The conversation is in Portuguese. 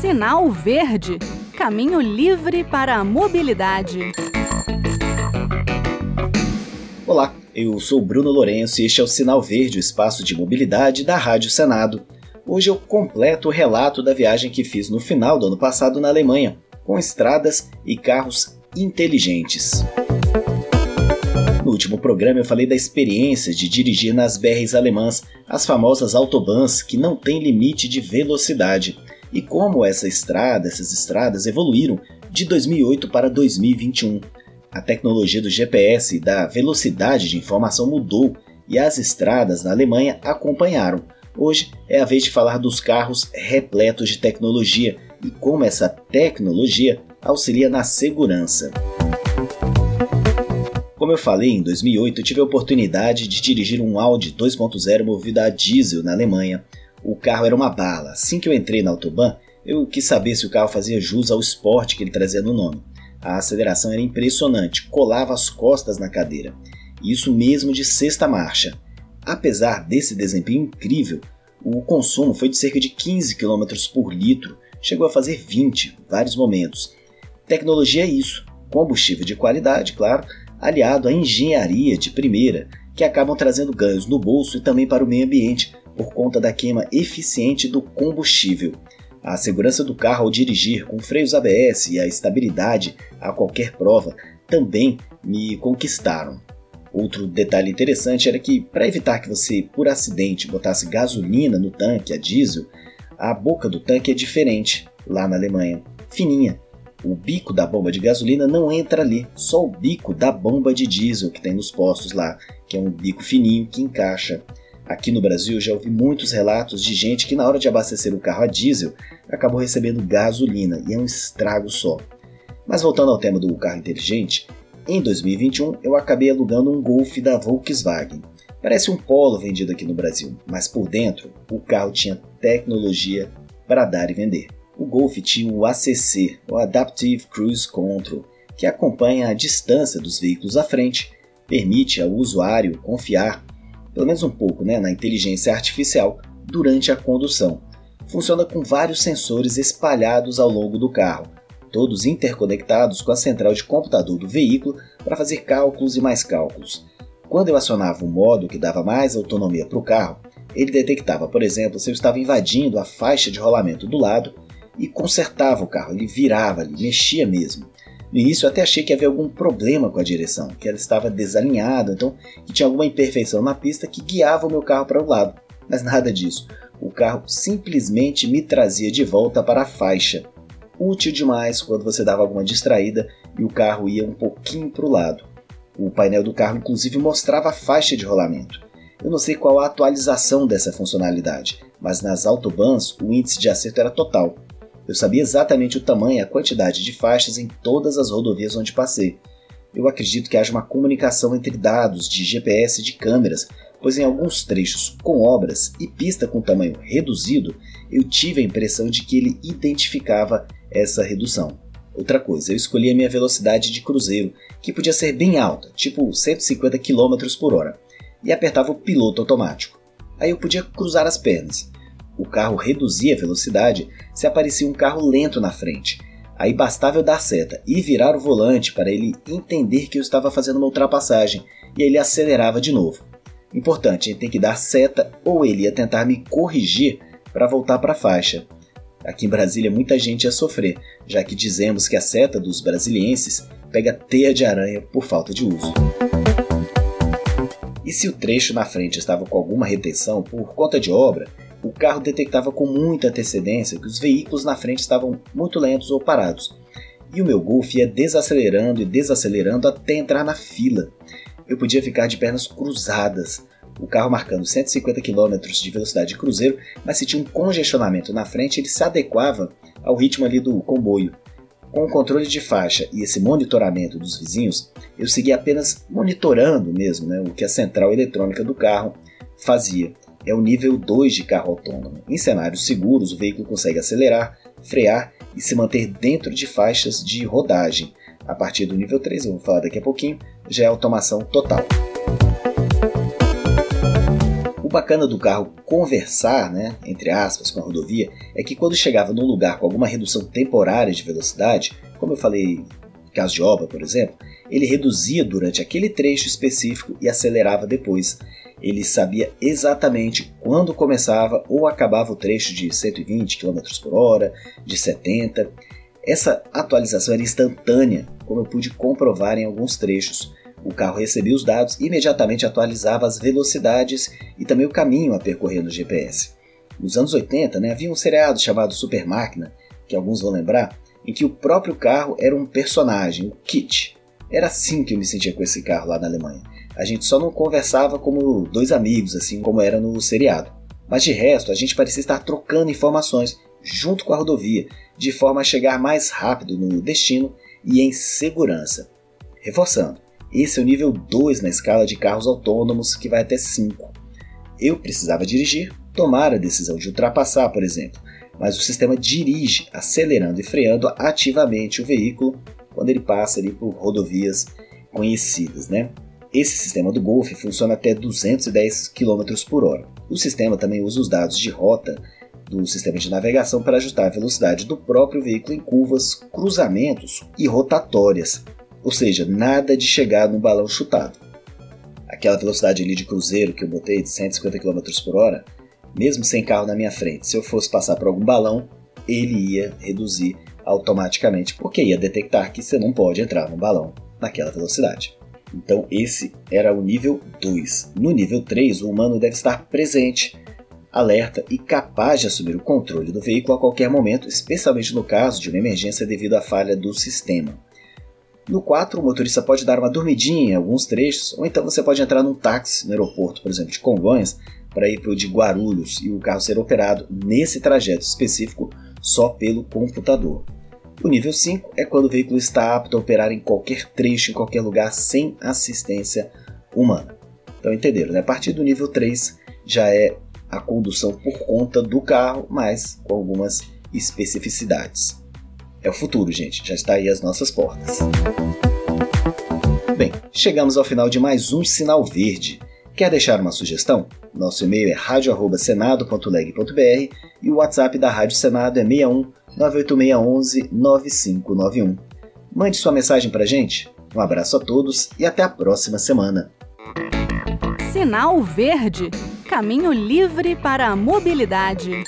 Sinal Verde Caminho livre para a mobilidade. Olá, eu sou Bruno Lourenço e este é o Sinal Verde, o espaço de mobilidade da Rádio Senado. Hoje eu completo o relato da viagem que fiz no final do ano passado na Alemanha, com estradas e carros inteligentes. No último programa eu falei da experiência de dirigir nas BRs alemãs, as famosas autobahns que não têm limite de velocidade, e como essa estrada, essas estradas evoluíram de 2008 para 2021 a tecnologia do GPS e da velocidade de informação mudou e as estradas na Alemanha acompanharam. Hoje é a vez de falar dos carros repletos de tecnologia e como essa tecnologia auxilia na segurança. Como eu falei, em 2008 eu tive a oportunidade de dirigir um Audi 2.0 movido a diesel na Alemanha. O carro era uma bala. Assim que eu entrei na Autobahn, eu quis saber se o carro fazia jus ao esporte que ele trazia no nome. A aceleração era impressionante, colava as costas na cadeira. Isso mesmo de sexta marcha. Apesar desse desempenho incrível, o consumo foi de cerca de 15 km por litro, chegou a fazer 20 vários momentos. Tecnologia é isso, combustível de qualidade, claro, aliado à engenharia de primeira, que acabam trazendo ganhos no bolso e também para o meio ambiente por conta da queima eficiente do combustível. A segurança do carro ao dirigir com freios ABS e a estabilidade a qualquer prova também me conquistaram. Outro detalhe interessante era que, para evitar que você, por acidente, botasse gasolina no tanque a diesel, a boca do tanque é diferente lá na Alemanha, fininha. O bico da bomba de gasolina não entra ali, só o bico da bomba de diesel que tem nos postos lá, que é um bico fininho que encaixa Aqui no Brasil já ouvi muitos relatos de gente que na hora de abastecer o carro a diesel acabou recebendo gasolina e é um estrago só. Mas voltando ao tema do carro inteligente, em 2021 eu acabei alugando um Golf da Volkswagen. Parece um Polo vendido aqui no Brasil, mas por dentro o carro tinha tecnologia para dar e vender. O Golf tinha o ACC, o Adaptive Cruise Control, que acompanha a distância dos veículos à frente, permite ao usuário confiar pelo menos um pouco, né, na inteligência artificial durante a condução. Funciona com vários sensores espalhados ao longo do carro, todos interconectados com a central de computador do veículo para fazer cálculos e mais cálculos. Quando eu acionava o modo que dava mais autonomia para o carro, ele detectava, por exemplo, se eu estava invadindo a faixa de rolamento do lado e consertava o carro, ele virava, ele mexia mesmo. No início eu até achei que havia algum problema com a direção, que ela estava desalinhada, então que tinha alguma imperfeição na pista que guiava o meu carro para o lado. Mas nada disso. O carro simplesmente me trazia de volta para a faixa. Útil demais quando você dava alguma distraída e o carro ia um pouquinho para o lado. O painel do carro inclusive mostrava a faixa de rolamento. Eu não sei qual a atualização dessa funcionalidade, mas nas autobans o índice de acerto era total. Eu sabia exatamente o tamanho e a quantidade de faixas em todas as rodovias onde passei. Eu acredito que haja uma comunicação entre dados de GPS e de câmeras, pois em alguns trechos com obras e pista com tamanho reduzido, eu tive a impressão de que ele identificava essa redução. Outra coisa, eu escolhi a minha velocidade de cruzeiro, que podia ser bem alta, tipo 150 km por hora, e apertava o piloto automático. Aí eu podia cruzar as pernas o carro reduzia a velocidade se aparecia um carro lento na frente. Aí bastava eu dar seta e virar o volante para ele entender que eu estava fazendo uma ultrapassagem e ele acelerava de novo. Importante, ele tem que dar seta ou ele ia tentar me corrigir para voltar para a faixa. Aqui em Brasília muita gente ia sofrer, já que dizemos que a seta dos brasilienses pega teia de aranha por falta de uso. E se o trecho na frente estava com alguma retenção por conta de obra, o carro detectava com muita antecedência que os veículos na frente estavam muito lentos ou parados, e o meu Golf ia desacelerando e desacelerando até entrar na fila. Eu podia ficar de pernas cruzadas, o carro marcando 150 km de velocidade de cruzeiro, mas se tinha um congestionamento na frente, ele se adequava ao ritmo ali do comboio. Com o controle de faixa e esse monitoramento dos vizinhos, eu seguia apenas monitorando mesmo né, o que a central eletrônica do carro fazia é o nível 2 de carro autônomo. Em cenários seguros, o veículo consegue acelerar, frear e se manter dentro de faixas de rodagem. A partir do nível 3, eu vou falar daqui a pouquinho, já é automação total. O bacana do carro conversar, né, entre aspas, com a rodovia, é que quando chegava num lugar com alguma redução temporária de velocidade, como eu falei, caso de obra, por exemplo, ele reduzia durante aquele trecho específico e acelerava depois. Ele sabia exatamente quando começava ou acabava o trecho de 120 km por hora, de 70. Essa atualização era instantânea, como eu pude comprovar em alguns trechos. O carro recebia os dados e imediatamente atualizava as velocidades e também o caminho a percorrer no GPS. Nos anos 80, né, havia um seriado chamado Super Máquina, que alguns vão lembrar, em que o próprio carro era um personagem, o Kit. Era assim que eu me sentia com esse carro lá na Alemanha. A gente só não conversava como dois amigos, assim como era no seriado. Mas de resto, a gente parecia estar trocando informações junto com a rodovia, de forma a chegar mais rápido no destino e em segurança. Reforçando, esse é o nível 2 na escala de carros autônomos, que vai até 5. Eu precisava dirigir, tomar a decisão de ultrapassar, por exemplo, mas o sistema dirige, acelerando e freando ativamente o veículo quando ele passa ali por rodovias conhecidas, né? Esse sistema do Golf funciona até 210 km por hora. O sistema também usa os dados de rota do sistema de navegação para ajustar a velocidade do próprio veículo em curvas, cruzamentos e rotatórias, ou seja, nada de chegar no balão chutado. Aquela velocidade ali de cruzeiro que eu botei de 150 km por hora mesmo sem carro na minha frente, se eu fosse passar por algum balão, ele ia reduzir automaticamente, porque ia detectar que você não pode entrar no balão naquela velocidade. Então esse era o nível 2. No nível 3, o humano deve estar presente, alerta e capaz de assumir o controle do veículo a qualquer momento, especialmente no caso de uma emergência devido à falha do sistema. No 4, o motorista pode dar uma dormidinha em alguns trechos, ou então você pode entrar num táxi no aeroporto, por exemplo, de Congonhas, para ir para o de Guarulhos e o carro ser operado nesse trajeto específico só pelo computador. O nível 5 é quando o veículo está apto a operar em qualquer trecho, em qualquer lugar, sem assistência humana. Então entenderam, né? A partir do nível 3 já é a condução por conta do carro, mas com algumas especificidades. É o futuro, gente, já está aí às nossas portas. Bem, chegamos ao final de mais um Sinal Verde. Quer deixar uma sugestão? Nosso e-mail é radio@senado.leg.br e o WhatsApp da Rádio Senado é 61 98611 9591. Mande sua mensagem pra gente. Um abraço a todos e até a próxima semana. Sinal Verde Caminho livre para a mobilidade.